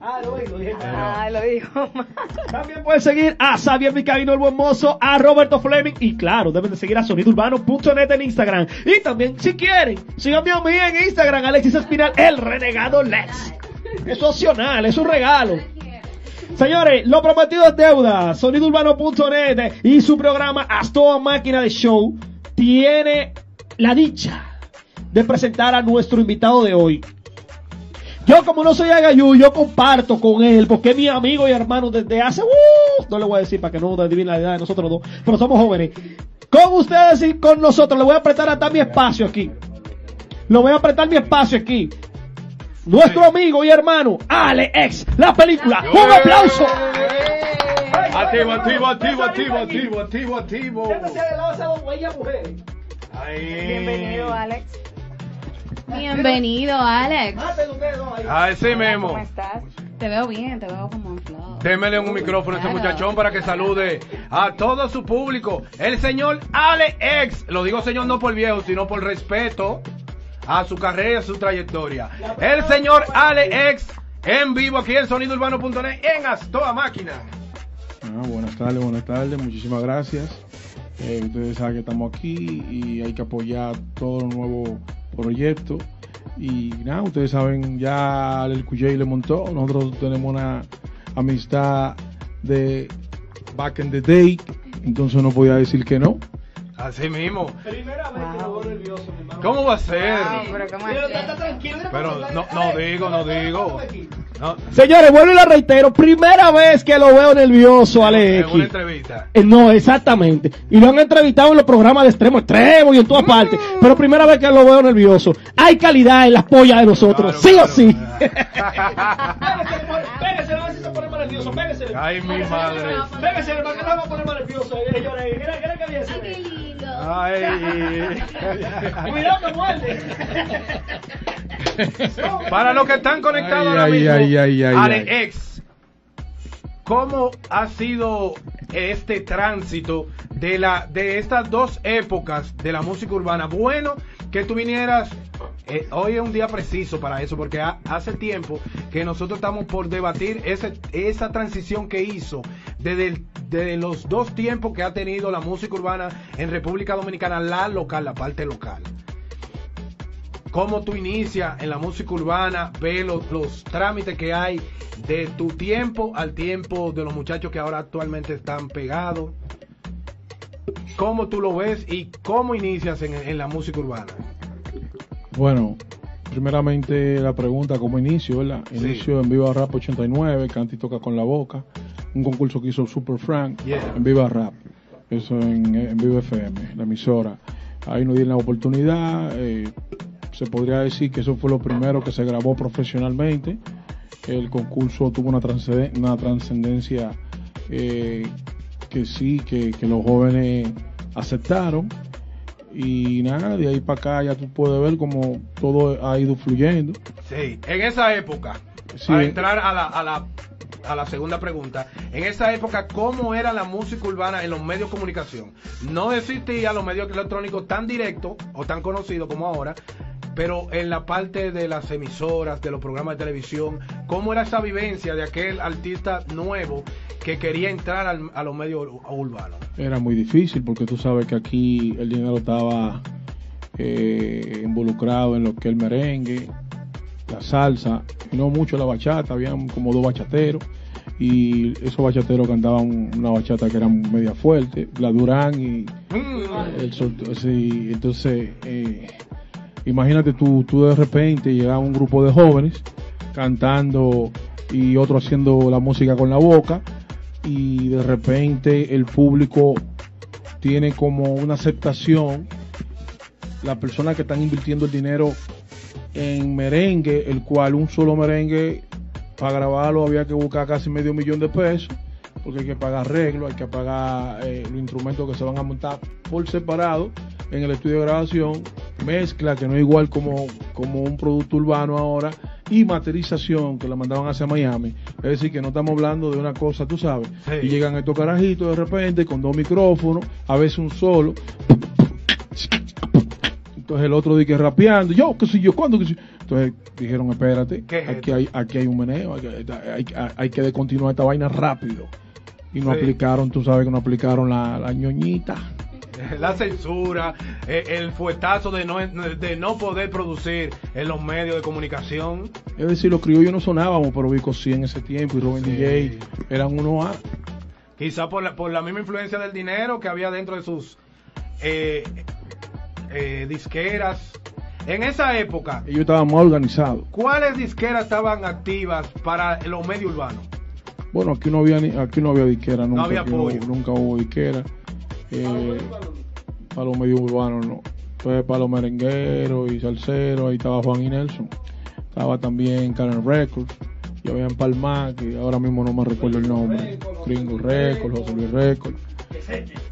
Ah, lo dije. Ah, lo dijo. También pueden seguir a Xavier Vizcaíno el buen mozo, a Roberto Fleming y claro, deben de seguir a sonidourbano.net en Instagram. Y también, si quieren, síganme a mí en Instagram, Alexis Espinal, el renegado Lex. Es opcional, es un regalo. Señores, lo prometido es deuda. Sonidourbano.net y su programa Astoa Máquina de Show tiene la dicha de presentar a nuestro invitado de hoy. Yo como no soy agayú, yo comparto con él, porque es mi amigo y hermano desde hace... Uh, no le voy a decir para que no adivinen la edad de nosotros dos, pero somos jóvenes. Con ustedes y con nosotros, le voy a apretar hasta mi espacio aquí. Lo voy a apretar mi espacio aquí. Nuestro amigo y hermano, Ale X, la película. ¡Un aplauso! Activo, activo, activo, activo, activo, activo, activo. Bienvenido, Alex. Bienvenido, Alex. Así mismo. ¿Cómo estás? Te veo bien, te veo como en flow. Démele un micrófono a este muchachón para que salude a todo su público. El señor Ale X. Lo digo señor no por viejo, sino por respeto a su carrera y a su trayectoria. El señor Ale X en vivo aquí en sonidourbano.net en Astoa Máquina. Ah, buenas tardes, buenas tardes, muchísimas gracias. Eh, ustedes saben que estamos aquí y hay que apoyar todos los nuevos proyectos. Y nada, ustedes saben, ya el QJ le montó. Nosotros tenemos una amistad de back in the day, entonces no podía decir que no. Así mismo. Primera vez que me veo nervioso, mi hermano. ¿Cómo va a ser? Wow, pero ¿cómo Pero es? está tranquilo. Pero no, no digo, no digo. No, Señores, vuelvo y la reitero. Primera vez que lo veo nervioso, Ale en una entrevista. Eh, No, exactamente. Y lo han entrevistado en los programas de extremo extremo y en todas partes. Pero primera vez que lo veo nervioso. Hay calidad en las pollas de nosotros. Claro, sí claro. o sí. Pégase, a ver si se pone más nervioso. Pégase. Ay, mi madre. Pégase, hermano, que no va a poner más nervioso. Ay. Cuidado que muerde. Para los que están conectados ahora ay, mismo, ay, ay, ay, Alex, ¿cómo ha sido este tránsito de la de estas dos épocas de la música urbana? Bueno, que tú vinieras eh, hoy es un día preciso para eso porque ha- hace tiempo que nosotros estamos por debatir ese, esa transición que hizo desde el- los dos tiempos que ha tenido la música urbana en República Dominicana, la local, la parte local cómo tú inicias en la música urbana, ve los, los trámites que hay de tu tiempo al tiempo de los muchachos que ahora actualmente están pegados. ¿Cómo tú lo ves y cómo inicias en, en la música urbana? Bueno, primeramente la pregunta como inicio, ¿verdad? Sí. Inicio en Viva Rap 89, Canti toca con la boca, un concurso que hizo Super Frank Yeah. en Viva Rap, eso en, en Viva FM, la emisora. Ahí nos dieron la oportunidad, eh, se podría decir que eso fue lo primero que se grabó profesionalmente. El concurso tuvo una, trascendencia eh, que sí, que, que los jóvenes aceptaron. Y nada, de ahí para acá ya tú puedes ver cómo todo ha ido fluyendo. Sí, en esa época, Sí. para entrar a la, a, la, a la segunda pregunta, en esa época, ¿cómo era la música urbana en los medios de comunicación? No existían los medios electrónicos tan directos o tan conocidos como ahora, pero en la parte de las emisoras, de los programas de televisión, ¿cómo era esa vivencia de aquel artista nuevo que quería entrar al- a los medios ur- urbanos? Era muy difícil porque tú sabes que aquí el dinero estaba eh, involucrado en lo que es el merengue, la salsa, y no mucho la bachata, habían como dos bachateros. Y esos bachateros cantaban una bachata que era media fuerte, la Durán y Mm, el sol- sí, entonces, eh, imagínate tú, tú de repente llegaba un grupo de jóvenes cantando y otro haciendo la música con la boca y de repente el público tiene como una aceptación, las personas que están invirtiendo el dinero en merengue, el cual un solo merengue para grabarlo había que buscar casi medio millón de pesos porque hay que pagar arreglo, hay que pagar eh, los instrumentos que se van a montar por separado en el estudio de grabación, mezcla que no es igual como, como un producto urbano ahora, y masterización que la mandaban hacia Miami. Es decir, que no estamos hablando de una cosa, tú sabes, Sí. y llegan estos carajitos de repente con dos micrófonos, a veces un solo. Entonces el otro dice rapeando, yo, qué sé yo, cuándo, qué sé yo? Entonces dijeron, espérate, ¿Qué es aquí hay, aquí hay un meneo, hay, que- hay, hay que descontinuar esta vaina rápido. Y no Sí. aplicaron, tú sabes que no aplicaron la, la ñoñita. La censura, eh, el fuetazo de no, de no poder producir en los medios de comunicación. Es decir, los criollos no sonábamos, pero Vico sí en ese tiempo y Robin Sí. DJ eran uno A. Quizá por la, por la misma influencia del dinero que había dentro de sus eh, eh, disqueras. En esa época, Ellos estaban más organizados. ¿cuáles disqueras estaban activas para los medios urbanos? Bueno, aquí no había ni- aquí no había disquera nunca. había aquí apoyo. nunca hubo disquera. Eh, para los medios urbanos no. Fue para los merengueros y salseros, ahí estaba Juan y Nelson. Estaba también Karen Records. Y había en Palma, que ahora mismo no me recuerdo el nombre. Gringo Records, José Luis Records.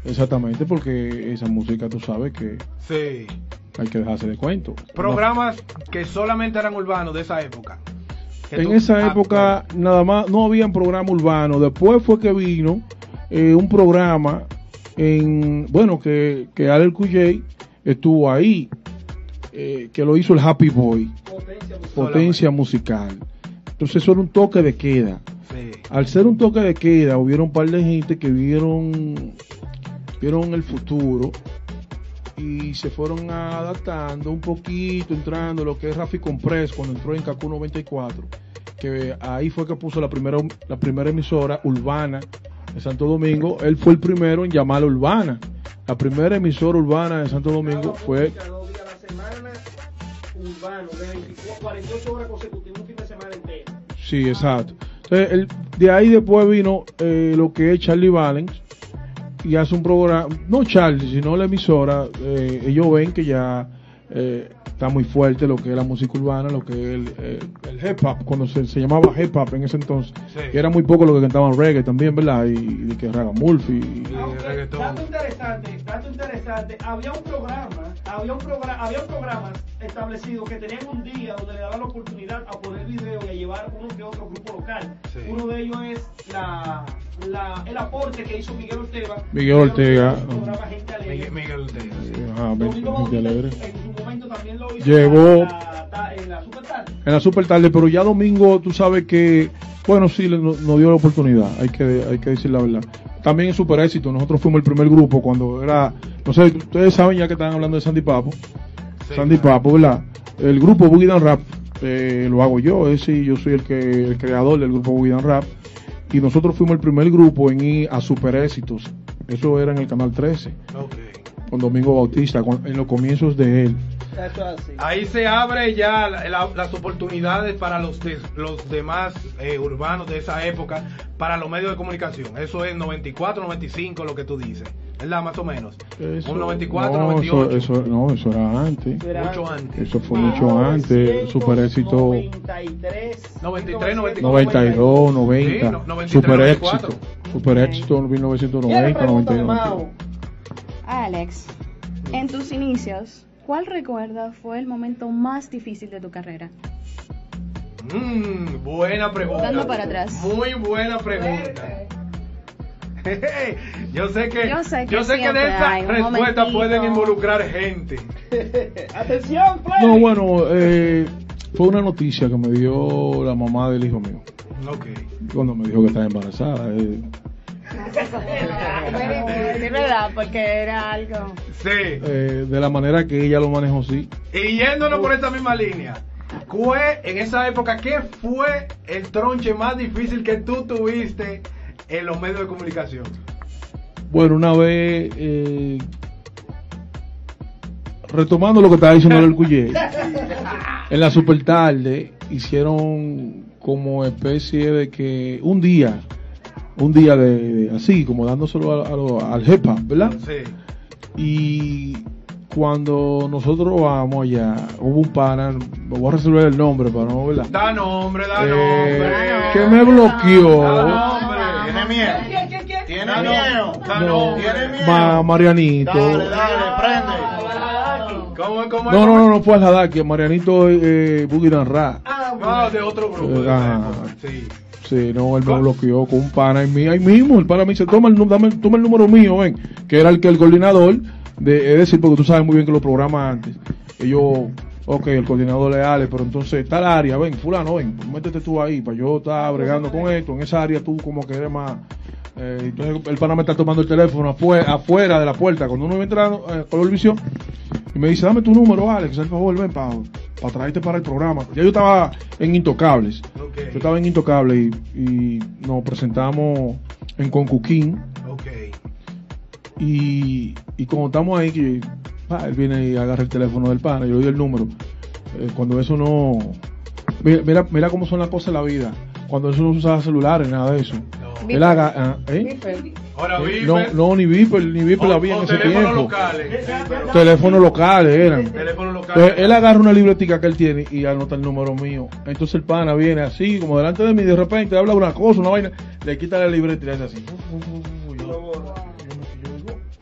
Exactamente, porque esa música tú sabes que Sí. hay que dejarse de cuento. Programas que solamente eran urbanos de esa época. En tú- esa ah, época nada más no había un programa urbano. Después fue que vino eh, un programa en bueno que que Alel Cuyey estuvo ahí eh, que lo hizo el Happy Boy potencia musical. Entonces eso era un toque de queda. Sí. Al ser un toque de queda hubieron un par de gente que vieron vieron el futuro y se fueron adaptando un poquito, entrando lo que es Rafi Compress cuando entró en Cacu 94, que ahí fue que puso la primera, la primera emisora urbana de Santo Domingo. Él fue el primero en llamarla urbana. La primera emisora urbana de Santo Domingo fue Dos días a la semana, urbano, de 24, 48 horas consecutivas, un fin de semana entero. Sí, exacto. Entonces, el- de ahí después vino eh, lo que es Charlie Valens y hace un programa, no Charlie, sino la emisora, eh, ellos ven que ya eh, está muy fuerte lo que es la música urbana, lo que es el, eh, el hip hop, cuando se, se llamaba hip hop en ese entonces. Sí. Y era muy poco lo que cantaban reggae también, ¿verdad? Y, y que Ragamulfi. y- Aunque, reggaetón. dato interesante, dato interesante, había un programa, había un programa, había un programa establecido que tenían un día donde le daban la oportunidad a poner video y a llevar uno que otro grupo local. Sí. Uno de ellos es la, la, el aporte que hizo Miguel Ortega. Miguel Ortega. el Gente Alegre. Miguel, Miguel Ortega. sí. Ajá, Domingo Gente Llegó- en la, Super Tarde. en la super tarde, pero ya domingo tú sabes que, bueno, sí, le- nos dio la oportunidad, hay que, hay que decir la verdad. También es super éxito, nosotros fuimos el primer grupo cuando era, no sé, ustedes saben ya que están hablando de Sandy Papo, Sí, Sandy claro. Papo, ¿verdad? El grupo Boogie Down Rap eh, lo hago yo, es decir, yo soy el que el creador del grupo Boogie Down Rap y nosotros fuimos el primer grupo en ir a super éxitos. Eso era en el canal 13, Ok. con Domingo Bautista, con- en los comienzos de él. Eso así. Ahí se abre ya la- la- las oportunidades para los, de- los demás eh, urbanos de esa época, para los medios de comunicación. Eso es 94, 95, lo que tú dices. ¿Verdad? Más o menos. Eso- Un 94, no, 98. Eso, eso- no, eso era antes. Mucho antes. Eso fue mucho antes, super éxito 93, 93, 92, 90, Sí, no- 93, super 94. éxito, super éxito en ¿Quién le 1990, pregunta de 91. Mao? Alex, en tus inicios, ¿cuál recuerdas fue el momento más difícil de tu carrera? Mm, buena pregunta. Dando para atrás. Muy buena pregunta. yo sé que, Yo sé que yo sé que de un respuesta momentito. pueden involucrar gente. Atención, Freddy. No, bueno, eh, fue una noticia que me dio la mamá del hijo mío, Ok. cuando me dijo que estaba embarazada. eh. Porque era algo... Sí. Eh, de la manera que ella lo manejó, sí. Y yéndonos por esa misma línea, ¿cuál, en esa época, ¿qué fue el tronche más difícil que tú tuviste en los medios de comunicación? Bueno, una vez, eh, retomando lo que estaba diciendo el Cuyé, en la super tarde hicieron como especie de que un día, un día de, de- así, como dándoselo a- a lo- al hop, ¿verdad? Sí. Y cuando nosotros vamos allá, hubo un pana, voy a resolver el nombre para no, ¿verdad? Da nombre, da Eh, nombre. que me bloqueó. Da nombre. ¿Tiene miedo? ¿Tiene Da miedo? nombre. Da No. ¿Tiene miedo? Ma- Marianito. Dale, dale, prende. ¿Cómo, cómo No, no, no, no fue al Hadaki, Marianito eh, Boogie Down Rap. Ah, No, de otro grupo. de Ah. Sí. Sí, no, él me bloqueó con un pana ahí, mi- ahí mismo. El pana me dice, toma el, dame, toma el número mío, ven. Que era el que el coordinador, de, es decir, porque tú sabes muy bien que los programas antes, ellos Ok, el coordinador leal, pero entonces tal área, ven, fulano, ven, métete tú ahí, para yo estar bregando con esto, en esa área tú como que eres más... eh, entonces el pana me está tomando el teléfono afuera, afuera de la puerta, cuando uno va entrando eh, color visión, y me dice, dame tu número, Alex, por favor, ven para traerte para el programa. Ya yo estaba en Intocables, yo estaba en Intocables y, y nos presentamos en Concuquín, y, y cuando estamos ahí, que pa, él viene y agarra el teléfono del pana, yo le doy el número. Eh, cuando eso no. Mira, mira, mira cómo son las cosas en la vida. Cuando eso no se usaba celulares, nada de eso. No. Él haga, ah, ¿eh? Ahora Eh. No, no, ni Viper, ni Viper la había en ese teléfonos tiempo. locales. Teléfonos locales eran. Teléfonos locales. Entonces, él agarra una libretica que él tiene y anota el número mío. Entonces el pana viene así, como delante de mí, de repente habla una cosa, una vaina, le quita la libreta y le hace así.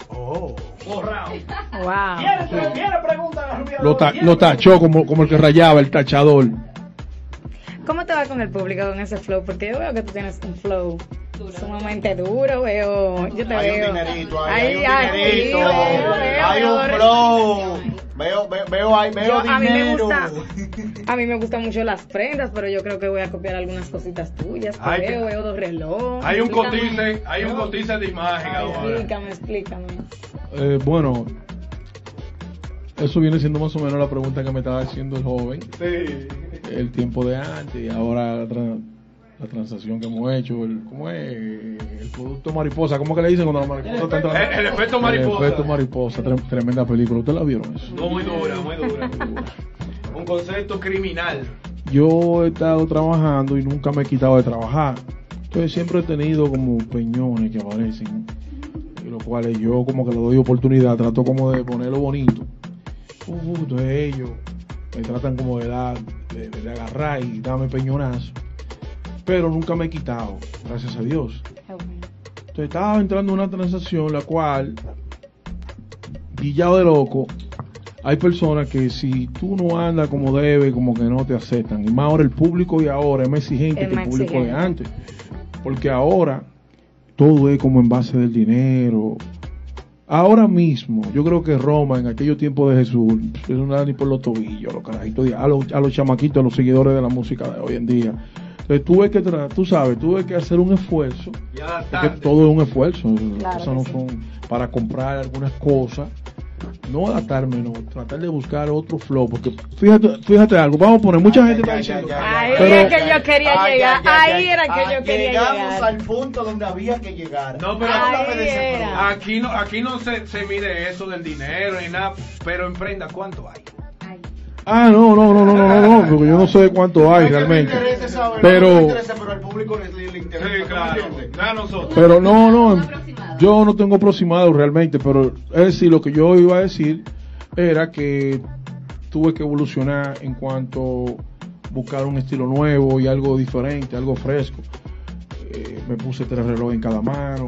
Oh. Borrado. Wow. ¿Quiere, quiere preguntar a Rubio? Lo, ta- lo tachó como, como el que rayaba, el tachador. ¿Cómo te va con el público con ese flow? Porque yo veo que tú tienes un flow sumamente duro, veo. Yo te Hay un veo. dinerito, ahí, Ay, hay un dinerito, sí, veo, veo, hay un flow. Veo, veo, veo, ahí, veo Yo- a mí me dinero. gusta a mí me gustan mucho las prendas pero yo creo que voy a copiar algunas cositas tuyas Hay que- veo veo dos relojes Hay un cotice, hay un cotice de imagen Ay, ahora. explícame explícame Eh, bueno, eso viene siendo más o menos la pregunta que me estaba haciendo el joven. Sí. El tiempo de antes y ahora la, tra- la transacción que hemos hecho. El, ¿Cómo es? El producto mariposa. ¿Cómo que le dicen cuando la mariposa está entrando? El- el efecto mariposa. El efecto mariposa. tre- tremenda película. ¿Ustedes la vieron eso? No, muy dura, muy dura. Un concepto criminal. Yo he estado trabajando y nunca me he quitado de trabajar. Entonces siempre he tenido como peñones que aparecen, y los cuales yo como que le doy oportunidad, trato como de ponerlo bonito. Uh, entonces ellos me tratan como de dar, de, de agarrar y darme peñonazo. Pero nunca me he quitado, gracias a Dios. Entonces estaba entrando en una transacción la cual, guillado de loco, hay personas que si tú no andas como debe, como que no te aceptan. Y más ahora el público de ahora es más exigente Es que el público de antes. Porque ahora todo es como en base del dinero. Ahora mismo, yo creo que Roma, en aquellos tiempos de Jesús, eso no era ni por los tobillos, los carajitos, a los, a los chamaquitos, a los seguidores de la música de hoy en día. Entonces tuve que, tra- tú sabes, tuve que hacer un esfuerzo adaptarte. todo es un esfuerzo. Las Claro cosas no que sí. son para comprar algunas cosas. No adaptarme, no. Tratar de buscar otro flow. Porque fíjate, fíjate algo. Vamos a poner, mucha gente está diciendo. Ahí Pero- es que yo quería llegar, ahí era que yo quería Llegamos llegar. al punto donde había que llegar. No, pero era. Aquí no, aquí no se, se mide eso del dinero ni nada, pero en prenda, ¿cuánto hay? Ah, no, no, no, no, no, no, no, porque yo no sé cuánto hay realmente. Pero- pero no, no, yo no tengo aproximado realmente, pero es decir, lo que yo iba a decir era que tuve que evolucionar en cuanto buscar un estilo nuevo y algo diferente, algo fresco. Eh, me puse tres relojes en cada mano.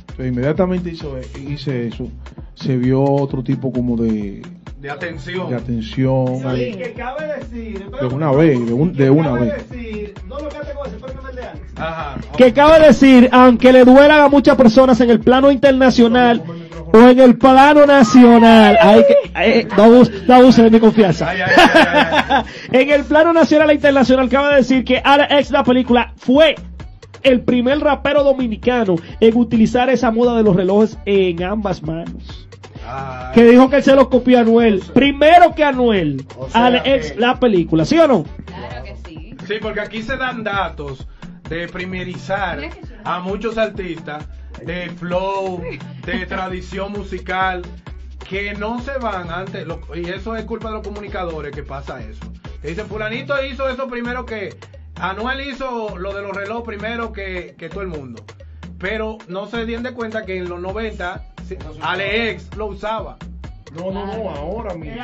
Entonces, inmediatamente hizo- hice eso, se vio otro tipo como de, De atención. de atención. ahí. que cabe decir. De una vez, de un- de una cabe vez. decir, no lo que te ese de Alex. Ajá. Que cabe decir, aunque le duelan a muchas personas en el plano internacional o en el plano nacional, hay que, eh, no, abus- no abuse de mi confianza. Ay, ay, ay, ay, ay. en el plano nacional e internacional, cabe decir que Alex la película fue el primer rapero dominicano en utilizar esa moda de los relojes en ambas manos. Ay. Que dijo que él se lo copió a Anuel. Primero que Anuel. O sea Alex que- la película, ¿sí o no? Claro que sí. Sí, porque aquí se dan datos de primerizar a muchos artistas de flow, de tradición musical, que no se van antes, lo- y eso es culpa de los comunicadores que pasa eso. Que dicen, fulanito hizo eso primero que, Anuel hizo lo de los relojes primero que, que todo el mundo. Pero no se dieron de cuenta que en los 90, Alex lo usaba. No, no, no, ahora mismo.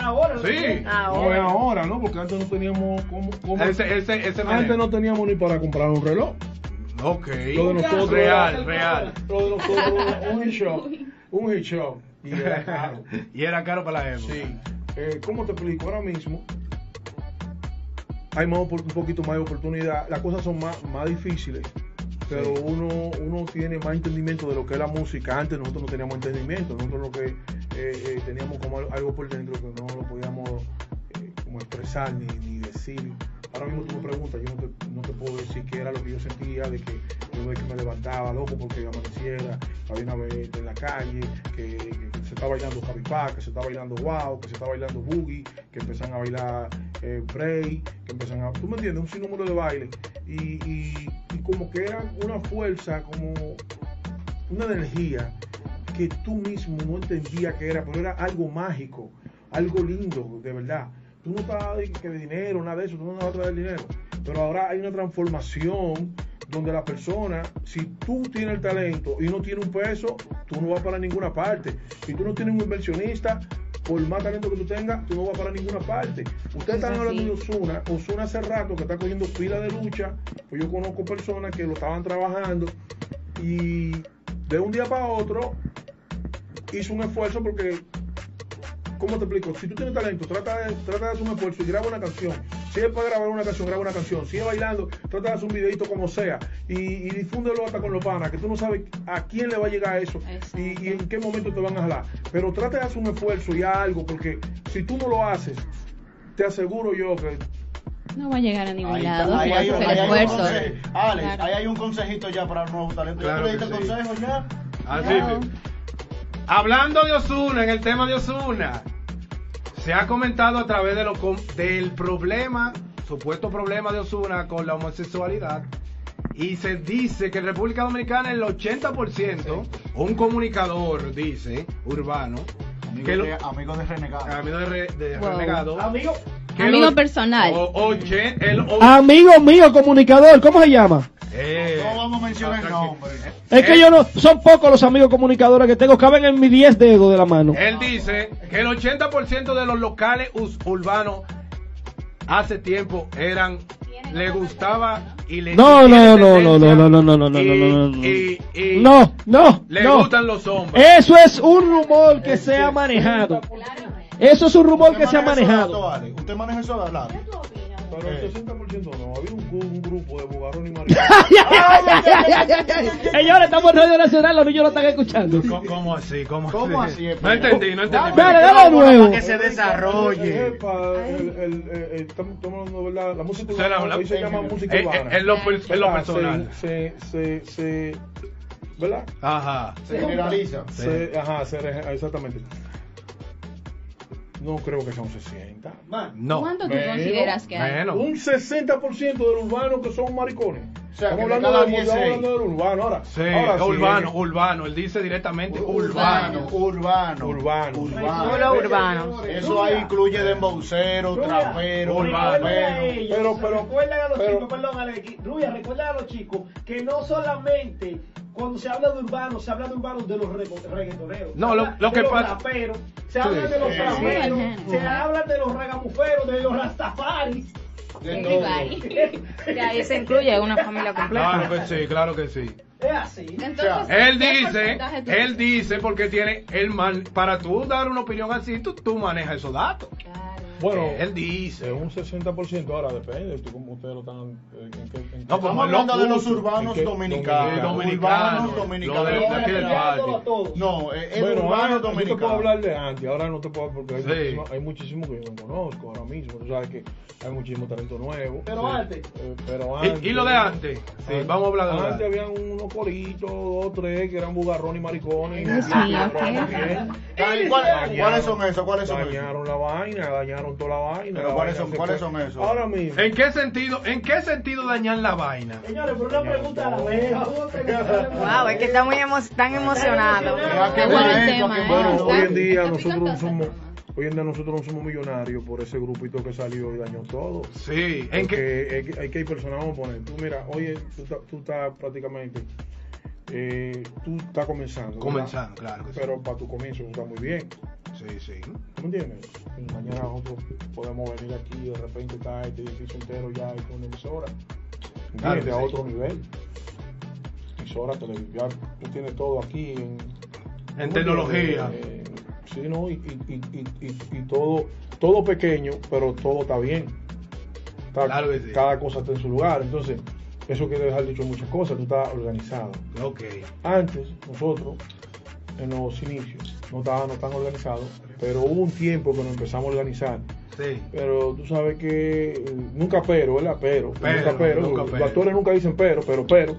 Sí. No es ahora, ¿no? Porque antes no teníamos cómo, cómo- Ese, ese, ese antes manejo. no teníamos ni para comprar un reloj. Ok. Lo de nosotros real, era- real. Lo de nosotros era un hit show, un hit show y era caro. y era caro para la época. Sí. Eh, ¿Cómo te explico? Ahora mismo hay más, un poquito más de oportunidad. Las cosas son más, más difíciles, pero uno, uno tiene más entendimiento de lo que es la música. Antes nosotros no teníamos entendimiento. Nosotros lo que eh, eh, teníamos como al- algo por dentro que no lo podíamos, eh, como expresar ni, ni decir. Ahora mismo tú me preguntas, yo no te, no te puedo decir qué era lo que yo sentía, de que yo de que me levantaba loco porque amaneciera, había una vez en la calle, que se estaba bailando que se estaba bailando wow, que se estaba bailando boogie, que empiezan a bailar eh, que empiezan a, tú me entiendes, un sinnúmero de baile y, y, y como que era una fuerza, como una energía que tú mismo no entendías que era, pero era algo mágico, algo lindo, de verdad. Tú no estabas que de dinero, nada de eso, tú no vas a traer dinero. Pero ahora hay una transformación donde la persona, si tú tienes el talento y no tienes un peso, tú no vas para ninguna parte. Si tú no tienes un inversionista, por más talento que tú tengas, tú no vas para ninguna parte. Ustedes están Es hablando de Osuna, Osuna hace rato que está cogiendo pila de lucha, pues yo conozco personas que lo estaban trabajando y de un día para otro hizo un esfuerzo porque, ¿cómo te explico? Si tú tienes talento, trata de, trata de hacer un esfuerzo y graba una canción. Si es para grabar una canción, graba una canción. Si es bailando, trata de hacer un videito como sea y, y difúndelo hasta con los panas, que tú no sabes a quién le va a llegar eso y, y en qué momento te van a jalar. Pero trata de hacer un esfuerzo y haz algo, porque si tú no lo haces, te aseguro yo que No va a llegar a ningún Ahí lado. ahí hay, hay un esfuerzo. consejo. Alex, Claro. ahí hay un consejito ya para el nuevo talento. ¿Ya Claro tú le diste sí. consejo ya? Así. Hablando de Osuna, en el tema de Osuna, se ha comentado a través de lo com- del problema, supuesto problema de Osuna con la homosexualidad, y se dice que en República Dominicana el 80%, un comunicador dice, urbano, Amigo, que lo- de, amigo de renegado. amigo de, re- de Wow. renegado, Amigo, Amigo personal. o- oye, el o- amigo mío, comunicador, ¿cómo se llama? eh, No vamos a mencionar el nombre. Es que yo no, son pocos los amigos comunicadores que tengo, caben en mis 10 dedos de la mano. Él dice que el 80% de los locales us- urbanos hace tiempo eran le gustaba y le No, no, no, no, no, no, no, no, no, y- no, no, no. y- y No, no, le no. gustan los hombres. Eso es un rumor que se ha manejado. Eso es un rumor que se ha manejado. Alex? ¿Usted maneja esos datos? pero el Eh. 60% no, había un, un grupo de bugarrón y maricón. Señores, estamos en Radio Nacional, los niños lo están escuchando. ¿Cómo, cómo así? ¿Cómo, ¿Cómo así? No entendí, no entendí. Dale, dale de nuevo. Para que se desarrolle. Estamos hablando, ¿verdad? La música urbana, se llama música Eh, eh, urbana. en lo, personal. Se, se, se, se- ¿verdad? Ajá. Se generaliza. Se, ajá, exactamente. No creo que sea un 60. No. ¿Cuánto tú Menos, consideras que hay? Menos. Un 60% del urbano que son maricones. O sea, que estamos, de hablando de, 10, estamos hablando del urbano ahora. Sí, ahora sí, urbano, eh, urbano. Él dice directamente Urbano, urbano. urbano. Urbano. Solo urbano. Eso ahí incluye dembocero, trapero, Urbano. Pero- pero- recuerden a los pero- chicos, perdón, Alex, Rubia, recuerden a los chicos que no solamente cuando se habla de urbano, se habla de urbanos de los reggaetoneros. No, Se lo- habla lo de que los pasa- raperos, se habla de los raperos, se habla de los ragamuferos, de los rastafaris. De todo. Y ahí se incluye una familia completa. Claro que sí, claro que sí. Es así. Entonces, Él ¿qué dice, él dice porque tiene el man, para tú dar una opinión así, tú, tú manejas esos datos. Claro. Bueno, Él dice. es un 60%, ahora depende de cómo ustedes lo están. En, qué- en qué- No, Estamos como hablando de los urbanos ¿En dominicanos. Dominicanos, dominicanos. No, es Bueno, urbano antes, yo te puedo dominicano. hablar de antes, ahora no te puedo porque hay, Sí. muchísimo, hay muchísimo que yo no conozco ahora mismo. Tú sabes que hay muchísimo talento nuevo. Pero Sí. antes, Eh, pero ¿Y- antes, y lo de antes? Sí, vamos a hablar de antes. antes. habían unos coritos, dos, tres, que eran bugarrón y maricones. Dios y mío, bugarrón ¿qué? también. Ay, ¿cuál- ¿Cuáles son esos? ¿Cuáles son esos? Dañaron la vaina, dañaron toda la vaina. Pero la ¿cuáles vaina son- cuáles son esos? Ahora mismo. ¿En qué sentido, en qué sentido dañar la vaina? señores, por una pregunta a la vez. Wow, es que está muy emo tan emocionado. Deja que Qué bueno ¿eh? hoy en día nosotros somos, hoy en día nosotros no somos millonarios por ese grupito que salió y dañó todo. Sí, en que- hay que hay personas, vamos a poner, tú mira, oye, tú estás prácticamente, eh, tú estás comenzando. ¿verdad? Comenzando, claro que sí. Pero para tu comienzo tú estás muy bien, Sí, sí. ¿tú me entiendes? Y mañana nosotros podemos venir aquí y de repente está este edificio entero ya hecho una emisora, Claro a otro nivel. Emisora, televisión, tú tienes todo aquí en... En ¿tú me tecnología. Eh, sí, ¿no? Y, y, y, y, y- y todo, todo pequeño, pero todo está bien. Está- Claro que sí. Cada cosa está en su lugar. Entonces, eso quiere dejar dicho muchas cosas. Tú estás organizado. Ok. Antes, nosotros, en los inicios, no estábamos tan organizados, pero hubo un tiempo que nos empezamos a organizar Sí. Pero tú sabes que eh, nunca pero, ¿verdad? Pero, Pero, nunca pero. nunca Los pero. actores nunca dicen pero, pero, pero.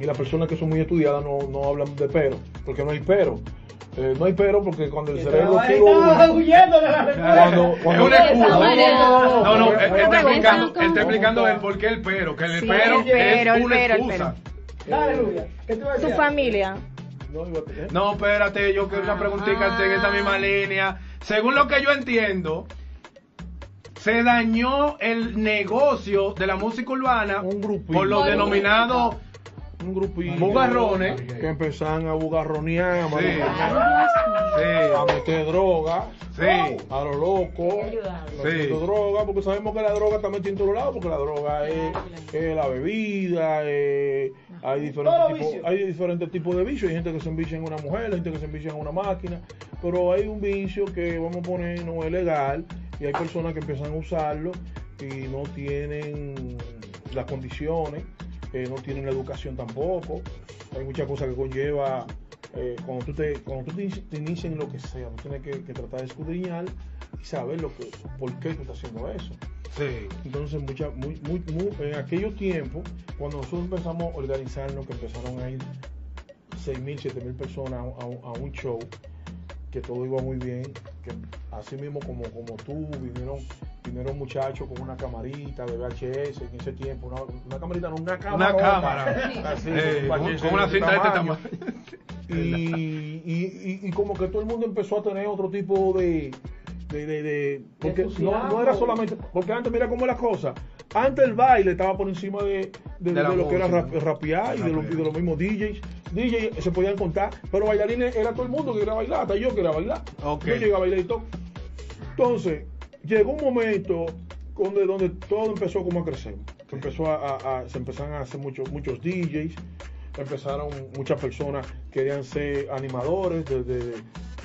Y las personas que son muy estudiadas no, no hablan de pero, porque no hay pero. Eh, no hay pero porque cuando el cerebro unes- huyendo de la respuesta. cuando, Es cuando- una excusa. No, No, no, porque- él está explicando, él está explicando el por qué el pero, que el Sí, pero el pero, es el una pero, el excusa. Dale, Luya. ¿Qué te iba a Tu familia. No, espérate, yo quiero una preguntita en esta misma línea. Según lo que yo entiendo, se dañó el negocio de la música urbana Un grupito. por los denominados un grupito bugarrones. que empezaban a bugarronear, a, Sí. Sí, meter droga, sí, a lo loco, metiendo droga, porque sabemos que la droga está metida en todos lados, porque la droga es, es la bebida, hay, diferentes tipos, hay diferentes tipos de vicios, hay gente que se envicia en una mujer, hay gente que se envicia en una máquina, pero hay un vicio que vamos a poner no es legal y hay personas que empiezan a usarlo y no tienen las condiciones, eh, no tienen la educación tampoco, hay muchas cosas que conlleva eh, cuando tú te cuando tú te, inici- te inicias en lo que sea, tú tienes que, que tratar de escudriñar y saber lo que por qué tú estás haciendo eso. sí. Entonces, mucha, muy, muy, muy- en aquellos tiempos, cuando nosotros empezamos a organizarnos, que empezaron a ir 6.000, 7.000 personas a, un- a un show, que todo iba muy bien, que así mismo como, como tú, vinieron, vinieron muchachos con una camarita de VHS en ese tiempo, una, una camarita, no, una cámara. Una cámara. Así, Eh, un con, una cinta de este tamaño. Y, y, y, y como que todo el mundo empezó a tener otro tipo de... de, de, de- porque no, no era solamente... Porque antes, mira cómo es la cosa. Antes el baile estaba por encima de, de, De la de lo que era rapear y de, lo- y de los mismos DJs. DJs se podían contar, pero bailarines era todo el mundo que quería bailar, hasta yo quería bailar. Yo llegué a bailar y todo. Entonces, llegó un momento donde, donde todo empezó como a crecer. Que empezó a, a- a- se empezaron a hacer muchos, muchos DJs, empezaron muchas personas querían ser animadores de, de,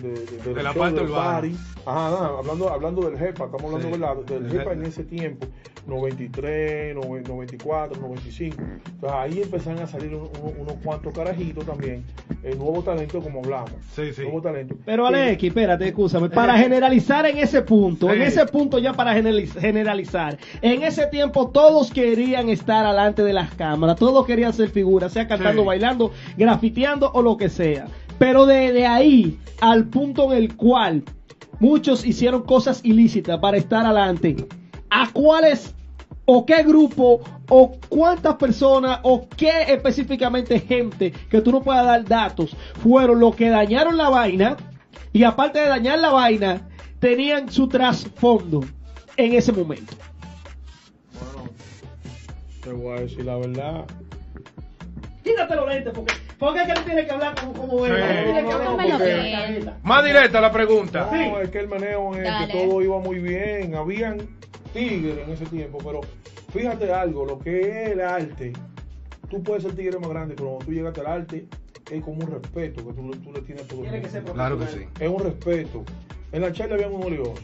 de, de- de De los la parte urbana. Ajá, nada, hablando, hablando del JEPA, estamos hablando Sí. ¿verdad? del Del JEPA en ese tiempo, 93, noven- 94, 95. Entonces ahí empezaron a salir un- un- unos cuantos carajitos también, el nuevo talento como hablamos. Sí, sí. Nuevo talento. Pero Alex, espérate, escúchame. Para generalizar en ese punto, en ese punto ya para generaliz- generalizar, en ese tiempo todos querían estar alante de las cámaras, todos querían ser figuras, sea cantando, Sí. bailando, grafiteando o lo que sea. Pero de, de ahí al punto en el cual muchos hicieron cosas ilícitas para estar alante, ¿a cuáles o qué grupo o cuántas personas o qué específicamente gente que tú no puedas dar datos fueron los que dañaron la vaina y aparte de dañar la vaina tenían su trasfondo en ese momento. Bueno, te voy a decir la verdad. Quítate los lentes porque, porque es que él tiene que hablar como, como Sí. él, tiene que hablar como. Más directa la pregunta. No, es que el manejo es Dale. que todo iba muy bien. Habían tigres en ese tiempo, pero fíjate algo, lo que es el arte, tú puedes ser tigre más grande, pero cuando tú llegas al arte, es como un respeto que tú, tú le tienes a todo el Tiene que mundo. ser Claro que sí. Es un respeto. En la charla habían unos liosos.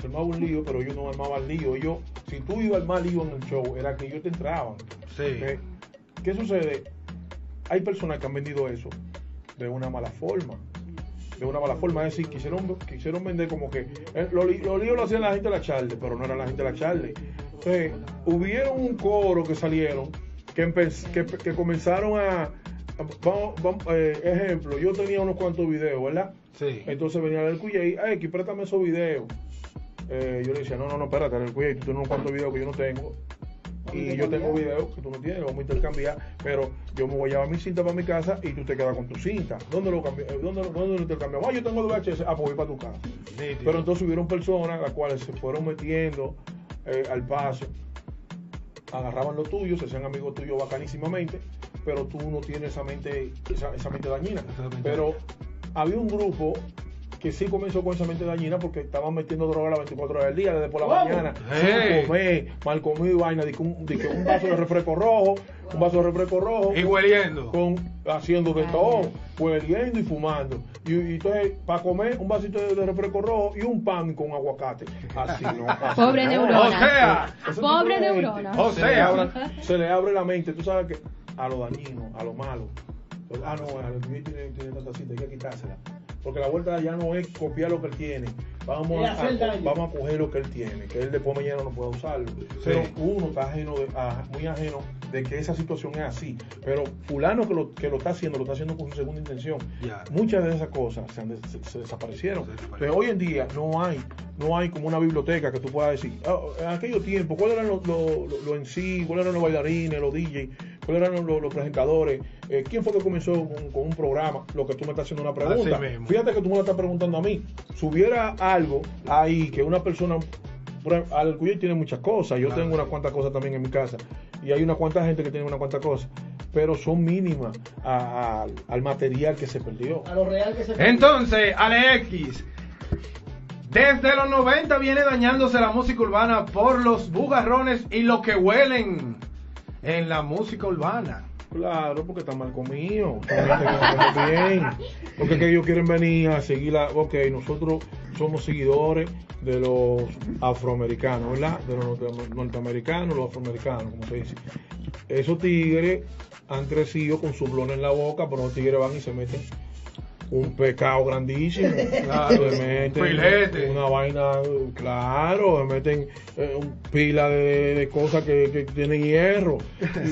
Se armaba un lío, pero yo no armaba el lío. Yo, si tú ibas al mal lío en el show, era que ellos te entraban. Sí. ¿Qué sucede? Hay personas que han vendido eso de una mala forma. De una mala forma. Es decir, quisieron, quisieron vender como que. eh, Los li- los líos lo hacían la gente de la charla, pero no era la gente de la charla. Entonces, hubieron un coro que salieron que, que, que comenzaron a. a- Vamos, vamos, eh, ejemplo, yo tenía unos cuantos videos, ¿verdad? Sí. Entonces venía el Cuyay, ay, que préstame esos videos. Eh, yo le decía, no, no, no, espérate, el Cuyay, tú tienes unos cuantos videos que yo no tengo. Y yo tengo videos que tú no tienes, vamos a intercambiar, pero yo me voy a llevar mi cinta para mi casa y tú te quedas con tu cinta. ¿Dónde lo cambi- eh, ¿Dónde, dónde lo intercambiamos? Ah, yo tengo de VHS, ah, pues voy para tu casa. Pero entonces hubieron personas las cuales se fueron metiendo eh, al paso, agarraban lo tuyo, se hacían amigos tuyos bacanísimamente, pero tú no tienes esa mente, esa, esa mente dañina. Pero había un grupo que sí comenzó con esa mente dañina porque estaban metiendo droga las 24 horas del día, desde por la mañana, Hey. sin comer, mal comido y vaina, de que, un, de que un vaso de refresco rojo, un vaso de refresco rojo, Y hueliendo. con, haciendo de todo, hueliendo y fumando. Y, y entonces, para comer, un vasito de, de refresco rojo y un pan con aguacate. Así no. así Pobre no. neurona. O sea, Pobre neurona. O se sea. le abre- se le abre la mente. Tú sabes que a lo dañino, a lo malo. Pues, ah, no, el bebé tiene, tiene tanta cita, hay que quitársela. Porque la vuelta ya no es copiar lo que él tiene. Vamos a, vamos coger lo que él tiene, que él después mañana no pueda usarlo. Pero uno está ajeno de- a- muy ajeno de que esa situación es así. Pero fulano que lo, que lo está haciendo, lo está haciendo con su segunda intención. Ya. Muchas de esas cosas se, han des- se- se desaparecieron. Entonces, hoy en día no hay, no hay como una biblioteca que tú puedas decir, "Ah, en aquellos tiempos, ¿cuáles eran los, los, los- los en sí? ¿Cuáles eran los bailarines, los DJ? ¿Cuáles eran los, los presentadores? Eh, ¿Quién fue que comenzó con, con un programa? Lo que tú me estás haciendo una pregunta. Fíjate que tú me lo estás preguntando a mí. Si hubiera algo ahí que una persona por ejemplo, Al Cuyo tiene muchas cosas, yo Claro, tengo unas cuantas cosas también en mi casa y hay una cuanta gente que tiene unas cuantas cosas, pero son mínimas a- a- al material que se perdió. A lo real que se Entonces, Alex, desde los 90 viene dañándose la música urbana por los bugarrones y lo que huelen en la música urbana. Claro, porque está mal comido, bien, porque es que ellos quieren venir a seguir la, ok, nosotros somos seguidores de los afroamericanos, ¿verdad? De los norte- norteamericanos, los afroamericanos, como se dice. Esos tigres han crecido con su blon en la boca, pero los tigres van y se meten un pecado grandísimo. Claro, se meten una vaina, claro, se meten eh, un pila de, de cosas que, que tienen hierro.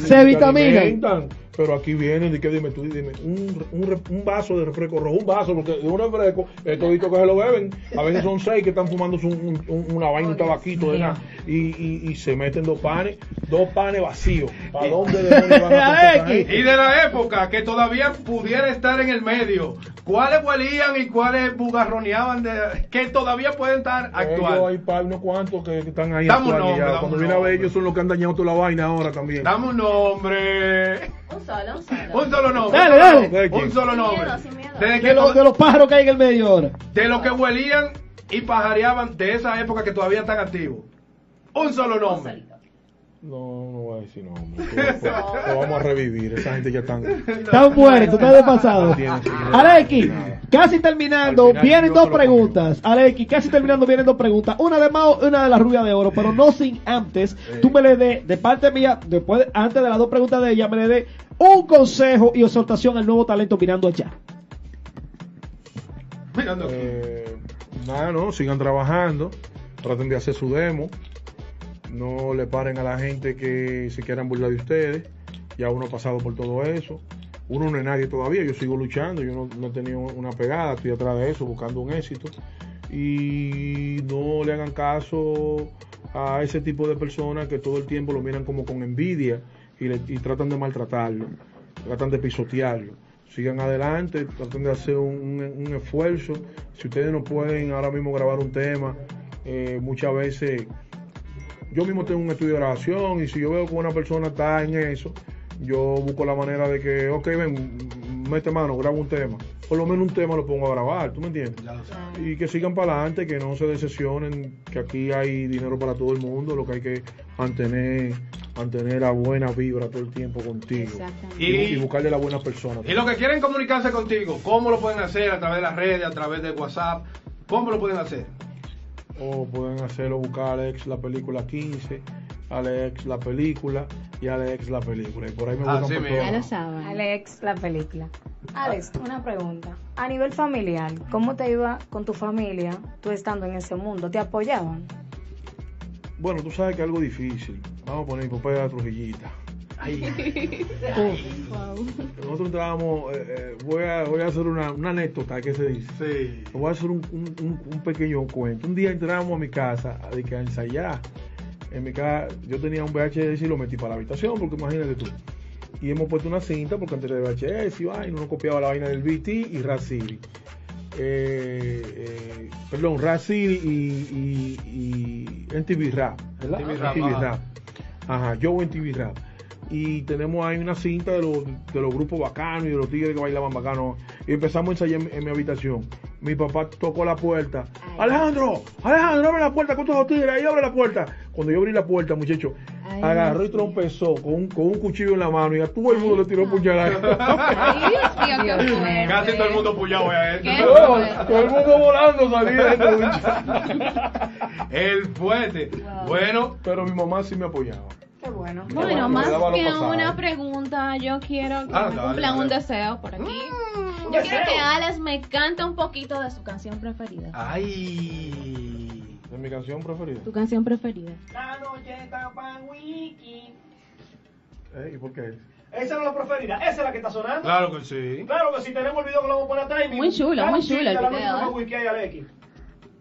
Se vitaminan. Pero aquí vienen, y que dime tú, dime, un, un, vaso de refresco rojo, un vaso, porque de un refresco, es todito que se lo beben, a veces son seis que están fumando un- un- una vaina, un tabaquito de nada, y, y, y se meten dos panes, dos panes vacíos. ¿Para dónde demonios van a? Y de la época que todavía pudiera estar en el medio, ¿cuáles huelían y cuáles bugarroneaban de, que todavía pueden estar Ellos hay par unos cuantos que, que están ahí actuales nombre, Cuando viene a ver, ellos son los que han dañado toda la vaina ahora también. Dame un nombre. Un solo, un solo. Un solo nombre. Dale, dale. Un solo Sin nombre. miedo, sin miedo. Desde que De, los- de los pájaros que hay en el medio ahora. de lo que huelían y pajareaban de esa época que todavía están activos. Un solo nombre. No, no voy a decir nombre. Lo vamos a revivir. Esa gente ya están. Están muertos, están que- Alex, casi terminando, vienen dos preguntas. Alex, casi terminando, vienen dos preguntas. Una de Mao y una de la rubia de oro, pero no sin antes. Tú me le des, de parte mía, después, antes de las dos preguntas de ella, me le dé un consejo y exhortación al nuevo talento mirando allá. Mirando aquí. Eh, nada, no, sigan trabajando, traten de hacer su demo, no le paren a la gente que se quieran burlar de ustedes, ya uno ha pasado por todo eso, uno no es nadie todavía, yo sigo luchando, yo no, no he tenido una pegada, estoy atrás de eso, buscando un éxito, y no le hagan caso a ese tipo de personas que todo el tiempo lo miran como con envidia y, le- y tratan de maltratarlo, tratan de pisotearlo. Sigan adelante, traten de hacer un, un- un esfuerzo. Si ustedes no pueden ahora mismo grabar un tema, eh, muchas veces yo mismo tengo un estudio de grabación y si yo veo que una persona está en eso, yo busco la manera de que, ok, ven, mete mano, grabo un tema. Por lo menos un tema lo pongo a grabar, ¿tú me entiendes? Ya lo sabes. Y que sigan para adelante, que no se decepcionen, que aquí hay dinero para todo el mundo, lo que hay que mantener, mantener a buena vibra todo el tiempo contigo. Exactamente. Y, Y- buscarle a la buena persona. Y los que quieren comunicarse contigo, ¿cómo lo pueden hacer? A través de las redes, a través de WhatsApp. ¿Cómo lo pueden hacer? O pueden hacerlo, buscar Alex la película 15, Alex la película y Alex la película. Y por ahí me por lo saben. Alex, la película. Alex, una pregunta. A nivel familiar, ¿cómo te iba con tu familia tú estando en ese mundo? ¿Te apoyaban? Bueno, tú sabes que es algo difícil. Vamos a poner mi papá Trujillita. Nosotros entrábamos, eh, eh, voy, a, voy a hacer una, una anécdota que se dice. Sí. Voy a hacer un, un- un- un pequeño cuento. Un día entramos a mi casa a, de que a ensayar. En mi casa, yo tenía un VHS y lo metí para la habitación, porque imagínate tú. Y hemos puesto una cinta, porque antes de VHS y vaina, uno copiaba la vaina del BT y Raciri. Eh, eh, perdón, Raciri y, y, y NTV Rap, ¿verdad? NTV Rap, ajá. Rap. Ajá, yo NTV Rap. Y tenemos ahí una cinta de los, de los grupos bacanos y de los tigres que bailaban bacanos. Y empezamos a ensayar en, en mi habitación. Mi papá tocó la puerta. Alejandro, Alejandro, abre la puerta con todos los tigres, ahí abre la puerta. Cuando yo abrí la puerta, muchacho, Ay, agarró y trompezó con un, con un cuchillo en la mano y a todo el mundo le tiró puñalada. Ay, Dios mío, qué fuerte. Casi todo el mundo. No, todo el mundo volando salía de este muchacho. El fuerte. Wow. Bueno, Pero mi mamá sí me apoyaba. Bueno. Bueno, Bueno, más que pasado. una pregunta, yo quiero que Ah, me dale, cumplan un deseo por aquí. tu Yo deseo. quiero que Alex me cante un poquito de su canción preferida. Ay. Es mi canción preferida. Tu canción preferida. La noche está pa' wiki. Eh, ¿Y por qué? Esa no es la preferida, esa es la que está sonando. Claro que sí. Claro que si tenemos el video que lo vamos a poner atrás. y Muy chulo, muy chulo el la video,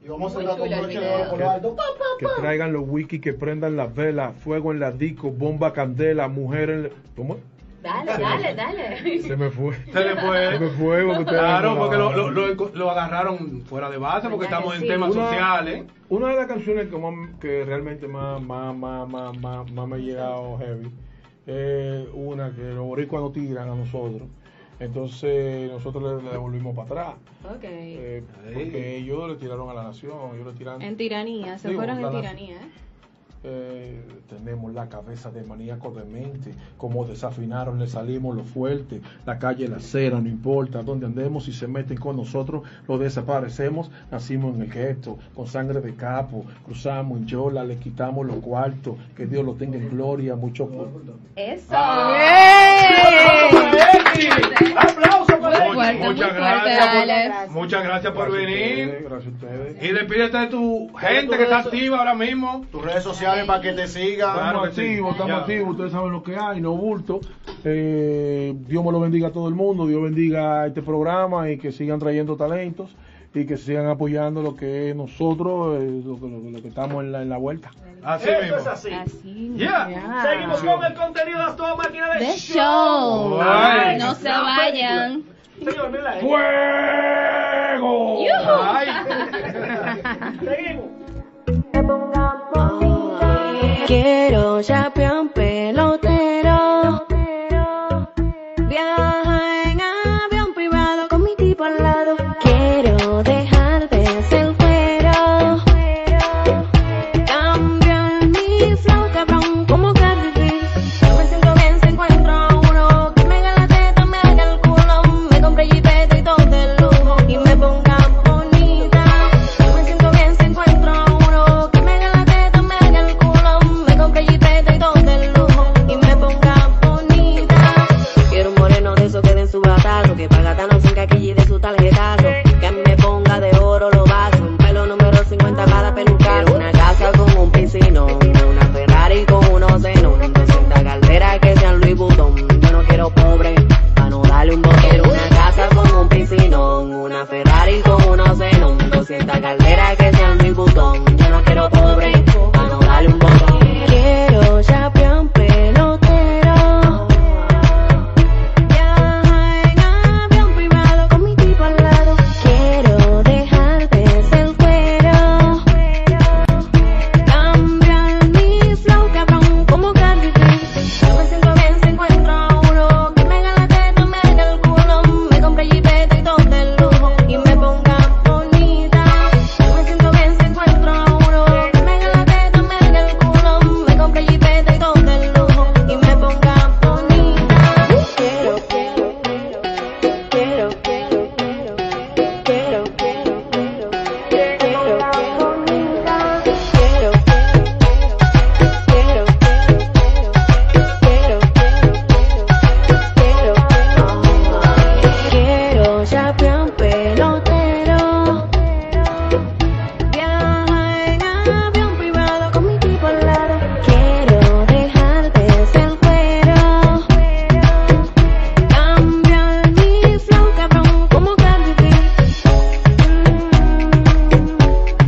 Y vamos a entrar con broche de oro por lo alto. Pa, pa, Que traigan los wiki, que prendan las velas, fuego en las discos, bomba candela, mujer en... ¿Cómo? Dale, dale, dale. Se me fue. Se le fue. Se me fue. porque Claro, no porque lo, lo, lo- lo agarraron fuera de base porque ¿Verdad estamos que en sí? temas Una- sociales. Una de las canciones que, más- que realmente más, más, más, más, más, más me ha llegado heavy es una que los boricuas nos tiran a nosotros. Entonces nosotros le, le devolvimos para atrás. Ok. eh, porque ellos le tiraron a la nación. Ellos le tiraron, En tiranía, se Digo, fueron en nación. tiranía, ¿eh? Eh, tenemos la cabeza de maníaco de mente, como desafinaron, le salimos lo fuerte, la calle, la acera, no importa dónde andemos, si se meten con nosotros, lo desaparecemos, nacimos en el gesto, con sangre de capo, cruzamos en yola, le quitamos los cuartos, que Dios lo tenga en gloria, mucho Eso. ¡Aplausos muy Muchas fuerte, gracias por-. Muchas gracias por Gracias venir. ustedes, gracias a ustedes. Y despídete de tu gente que está activa ahora mismo. Tus redes sociales para que te sigan. Claro Estamos sí. activos, estamos activos, ustedes saben lo que hay, no bulto. Eh, Dios me lo bendiga a todo el mundo, Dios bendiga este programa y que sigan trayendo talentos y que sigan apoyando lo que es nosotros, eh, lo, que- lo que- lo que estamos en la, en la vuelta. Así Eso mismo. es así. Así. Yeah. ya. Seguimos con el contenido de toda máquina de, De show. Ay. No se vayan. ¡Fuego! ¡Yuhu! ¡Ay! Seguimos. Quiero champion pelotero. Bien.